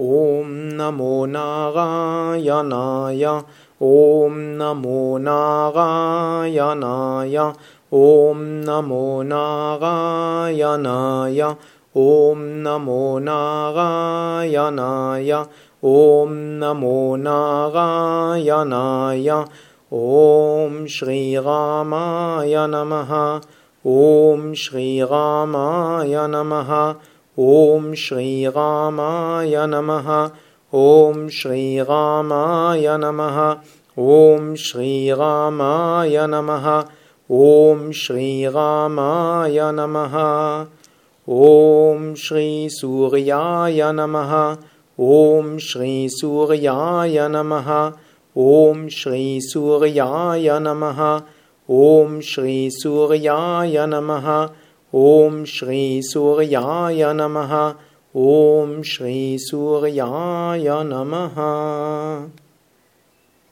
ॐ नमो नारायणाय ॐ नमो नारायणाय ॐ नमो नारायणाय ॐ नमो नारायणाय ॐ नमो नारायणाय ॐ श्रीरामाय नमः ॐ श्रीरामाय नमः ॐ श्रीरामाय नमः। ॐ श्रीरामाय नमः। ॐ श्रीरामाय नमः। ॐ श्रीरामाय नमः। ॐ श्रीसूर्याय नमः। ॐ श्रीसूर्याय नमः। ॐ श्रीसूर्याय नमः। ॐ श्रीसूर्याय नमः ॐ श्रीसूर्याय नमः ॐ श्रीसूर्याय नमः